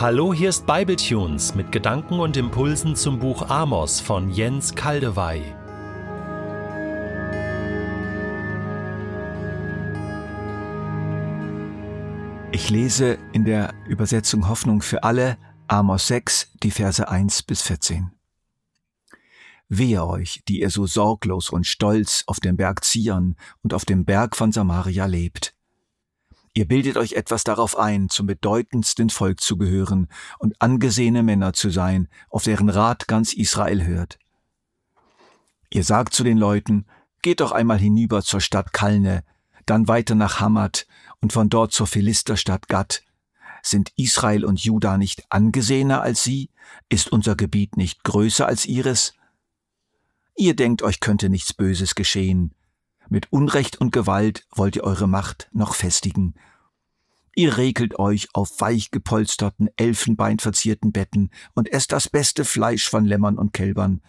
Hallo, hier ist Bibletunes mit Gedanken und Impulsen zum Buch Amos von Jens Kaldewey. Ich lese in der Übersetzung Hoffnung für alle Amos 6, die Verse 1 bis 14. Wehe euch, die ihr so sorglos und stolz auf dem Berg Zion und auf dem Berg von Samaria lebt. Ihr bildet euch etwas darauf ein, zum bedeutendsten Volk zu gehören und angesehene Männer zu sein, auf deren Rat ganz Israel hört. Ihr sagt zu den Leuten, geht doch einmal hinüber zur Stadt Kalne, dann weiter nach Hamad und von dort zur Philisterstadt Gad. Sind Israel und Juda nicht angesehener als sie? Ist unser Gebiet nicht größer als ihres? Ihr denkt, euch könnte nichts Böses geschehen. Mit Unrecht und Gewalt wollt ihr eure Macht noch festigen. Ihr regelt euch auf weich gepolsterten, elfenbeinverzierten Betten und esst das beste Fleisch von Lämmern und Kälbern.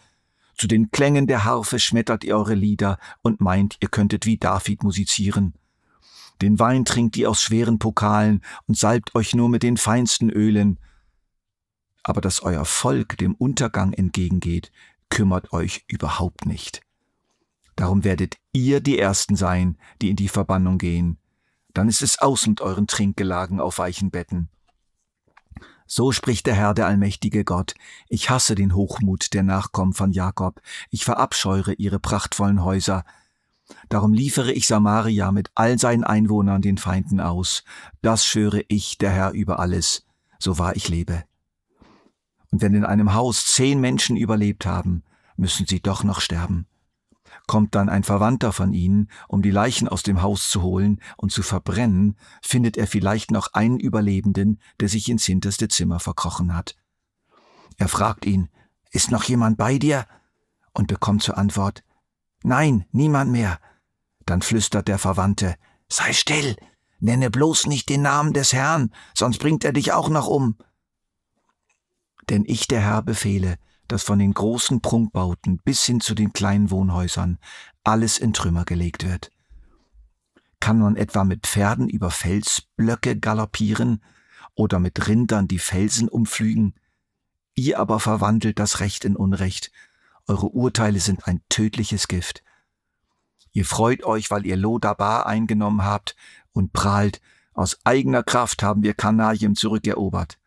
Zu den Klängen der Harfe schmettert ihr eure Lieder und meint, ihr könntet wie David musizieren. Den Wein trinkt ihr aus schweren Pokalen und salbt euch nur mit den feinsten Ölen. Aber dass euer Volk dem Untergang entgegengeht, kümmert euch überhaupt nicht. Darum werdet ihr die Ersten sein, die in die Verbannung gehen. Dann ist es aus mit euren Trinkgelagen auf weichen Betten. So spricht der Herr, der allmächtige Gott. Ich hasse den Hochmut der Nachkommen von Jakob. Ich verabscheure ihre prachtvollen Häuser. Darum liefere ich Samaria mit all seinen Einwohnern den Feinden aus. Das schwöre ich, der Herr über alles, so wahr ich lebe. Und wenn in einem Haus zehn Menschen überlebt haben, müssen sie doch noch sterben. Kommt dann ein Verwandter von ihnen, um die Leichen aus dem Haus zu holen und zu verbrennen, findet er vielleicht noch einen Überlebenden, der sich ins hinterste Zimmer verkrochen hat. Er fragt ihn, ist noch jemand bei dir? und bekommt zur Antwort, Nein, niemand mehr. Dann flüstert der Verwandte, Sei still, nenne bloß nicht den Namen des Herrn, sonst bringt er dich auch noch um. Denn ich, der Herr, befehle, dass von den großen Prunkbauten bis hin zu den kleinen Wohnhäusern alles in Trümmer gelegt wird. Kann man etwa mit Pferden über Felsblöcke galoppieren oder mit Rindern die Felsen umflügen? Ihr aber verwandelt das Recht in Unrecht. Eure Urteile sind ein tödliches Gift. Ihr freut euch, weil ihr Lodabar eingenommen habt und prahlt, aus eigener Kraft haben wir Kanalien zurückerobert.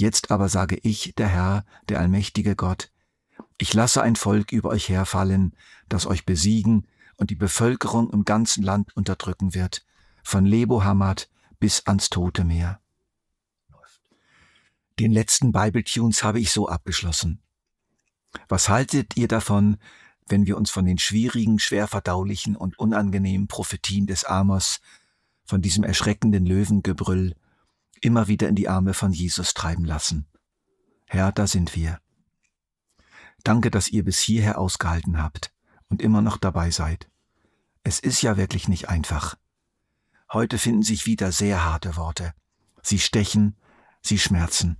Jetzt aber sage ich, der Herr, der allmächtige Gott, ich lasse ein Volk über euch herfallen, das euch besiegen und die Bevölkerung im ganzen Land unterdrücken wird, von Lebo Hamad bis ans Tote Meer. Den letzten Bible-Tunes habe ich so abgeschlossen. Was haltet ihr davon, wenn wir uns von den schwierigen, schwer verdaulichen und unangenehmen Prophetien des Amos, von diesem erschreckenden Löwengebrüll immer wieder in die Arme von Jesus treiben lassen. Herr, da sind wir. Danke, dass ihr bis hierher ausgehalten habt und immer noch dabei seid. Es ist ja wirklich nicht einfach. Heute finden sich wieder sehr harte Worte. Sie stechen, sie schmerzen.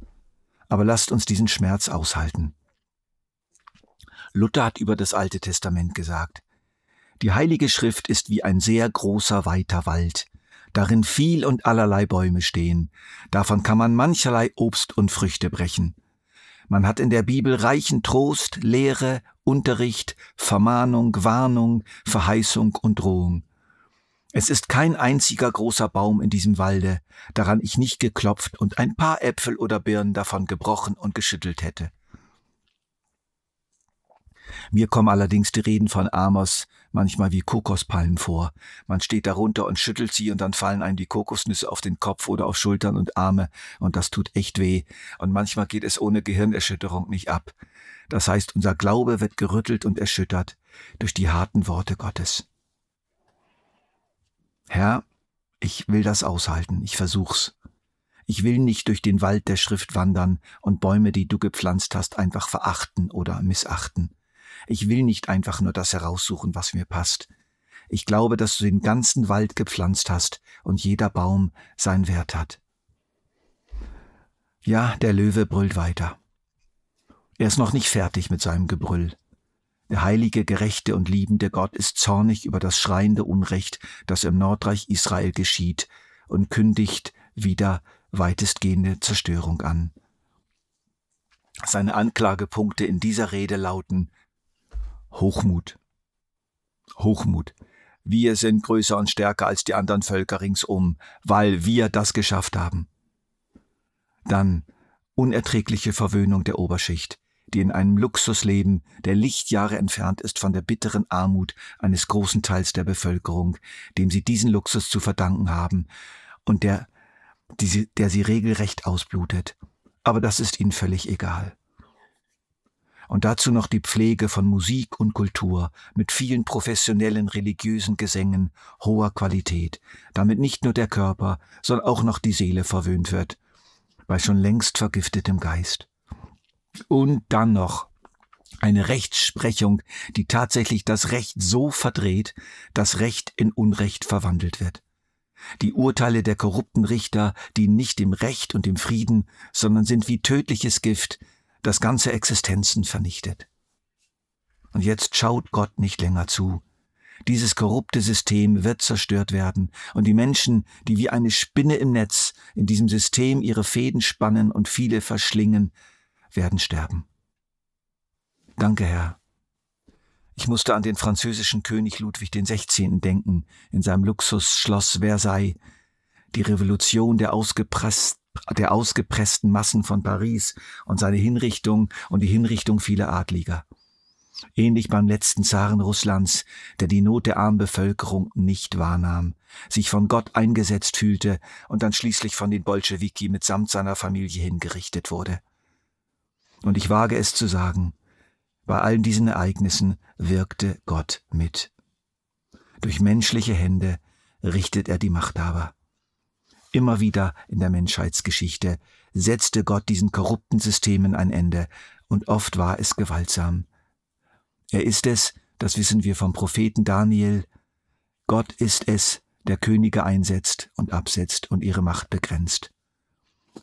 Aber lasst uns diesen Schmerz aushalten. Luther hat über das Alte Testament gesagt, die Heilige Schrift ist wie ein sehr großer, weiter Wald, darin viel und allerlei Bäume stehen. Davon kann man mancherlei Obst und Früchte brechen. Man hat in der Bibel reichen Trost, Lehre, Unterricht, Vermahnung, Warnung, Verheißung und Drohung. Es ist kein einziger großer Baum in diesem Walde, daran ich nicht geklopft und ein paar Äpfel oder Birnen davon gebrochen und geschüttelt hätte. Mir kommen allerdings die Reden von Amos manchmal wie Kokospalmen vor. Man steht darunter und schüttelt sie und dann fallen einem die Kokosnüsse auf den Kopf oder auf Schultern und Arme und das tut echt weh. Und manchmal geht es ohne Gehirnerschütterung nicht ab. Das heißt, unser Glaube wird gerüttelt und erschüttert durch die harten Worte Gottes. Herr, ich will das aushalten, ich versuch's. Ich will nicht durch den Wald der Schrift wandern und Bäume, die du gepflanzt hast, einfach verachten oder missachten. Ich will nicht einfach nur das heraussuchen, was mir passt. Ich glaube, dass du den ganzen Wald gepflanzt hast und jeder Baum seinen Wert hat. Ja, der Löwe brüllt weiter. Er ist noch nicht fertig mit seinem Gebrüll. Der heilige, gerechte und liebende Gott ist zornig über das schreiende Unrecht, das im Nordreich Israel geschieht, und kündigt wieder weitestgehende Zerstörung an. Seine Anklagepunkte in dieser Rede lauten Hochmut. Hochmut. Wir sind größer und stärker als die anderen Völker ringsum, weil wir das geschafft haben. Dann unerträgliche Verwöhnung der Oberschicht, die in einem Luxus leben, der Lichtjahre entfernt ist von der bitteren Armut eines großen Teils der Bevölkerung, dem sie diesen Luxus zu verdanken haben und der, die, der sie regelrecht ausblutet. Aber das ist ihnen völlig egal und dazu noch die Pflege von Musik und Kultur mit vielen professionellen religiösen Gesängen hoher Qualität, damit nicht nur der Körper, sondern auch noch die Seele verwöhnt wird, bei schon längst vergiftetem Geist. Und dann noch eine Rechtsprechung, die tatsächlich das Recht so verdreht, dass Recht in Unrecht verwandelt wird. Die Urteile der korrupten Richter dienen nicht dem Recht und dem Frieden, sondern sind wie tödliches Gift, das ganze Existenzen vernichtet. Und jetzt schaut Gott nicht länger zu. Dieses korrupte System wird zerstört werden, und die Menschen, die wie eine Spinne im Netz in diesem System ihre Fäden spannen und viele verschlingen, werden sterben. Danke, Herr. Ich musste an den französischen König Ludwig XVI. denken, in seinem Luxusschloss Versailles. Die Revolution der ausgepressten der ausgepressten Massen von Paris und seine Hinrichtung und die Hinrichtung vieler Adliger. Ähnlich beim letzten Zaren Russlands, der die Not der armen Bevölkerung nicht wahrnahm, sich von Gott eingesetzt fühlte und dann schließlich von den Bolschewiki mitsamt seiner Familie hingerichtet wurde. Und ich wage es zu sagen, bei allen diesen Ereignissen wirkte Gott mit. Durch menschliche Hände richtet er die Machthaber. Immer wieder in der Menschheitsgeschichte setzte Gott diesen korrupten Systemen ein Ende, und oft war es gewaltsam. Er ist es, das wissen wir vom Propheten Daniel, Gott ist es, der Könige einsetzt und absetzt und ihre Macht begrenzt.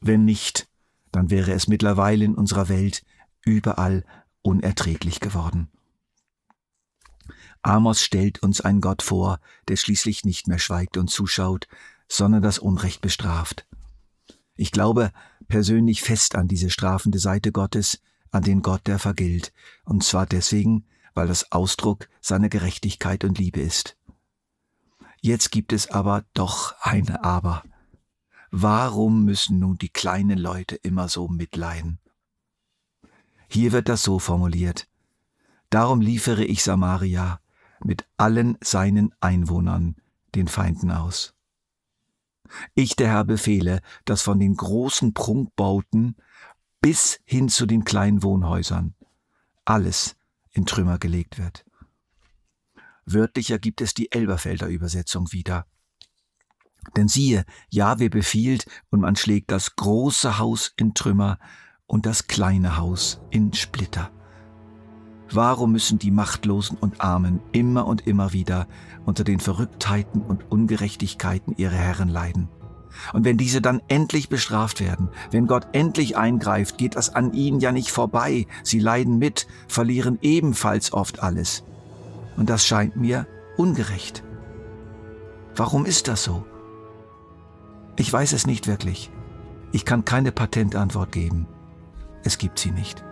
Wenn nicht, dann wäre es mittlerweile in unserer Welt überall unerträglich geworden. Amos stellt uns einen Gott vor, der schließlich nicht mehr schweigt und zuschaut, sondern das Unrecht bestraft. Ich glaube persönlich fest an diese strafende Seite Gottes, an den Gott, der vergilt, und zwar deswegen, weil das Ausdruck seiner Gerechtigkeit und Liebe ist. Jetzt gibt es aber doch ein Aber. Warum müssen nun die kleinen Leute immer so mitleiden? Hier wird das so formuliert. Darum liefere ich Samaria mit allen seinen Einwohnern den Feinden aus. Ich, der Herr, befehle, dass von den großen Prunkbauten bis hin zu den kleinen Wohnhäusern alles in Trümmer gelegt wird. Wörtlicher gibt es die Elberfelder Übersetzung wieder. Denn siehe, Jahwe befiehlt und man schlägt das große Haus in Trümmer und das kleine Haus in Splitter. Warum müssen die Machtlosen und Armen immer und immer wieder unter den Verrücktheiten und Ungerechtigkeiten ihrer Herren leiden? Und wenn diese dann endlich bestraft werden, wenn Gott endlich eingreift, geht das an ihnen ja nicht vorbei. Sie leiden mit, verlieren ebenfalls oft alles. Und das scheint mir ungerecht. Warum ist das so? Ich weiß es nicht wirklich. Ich kann keine Patentantwort geben. Es gibt sie nicht.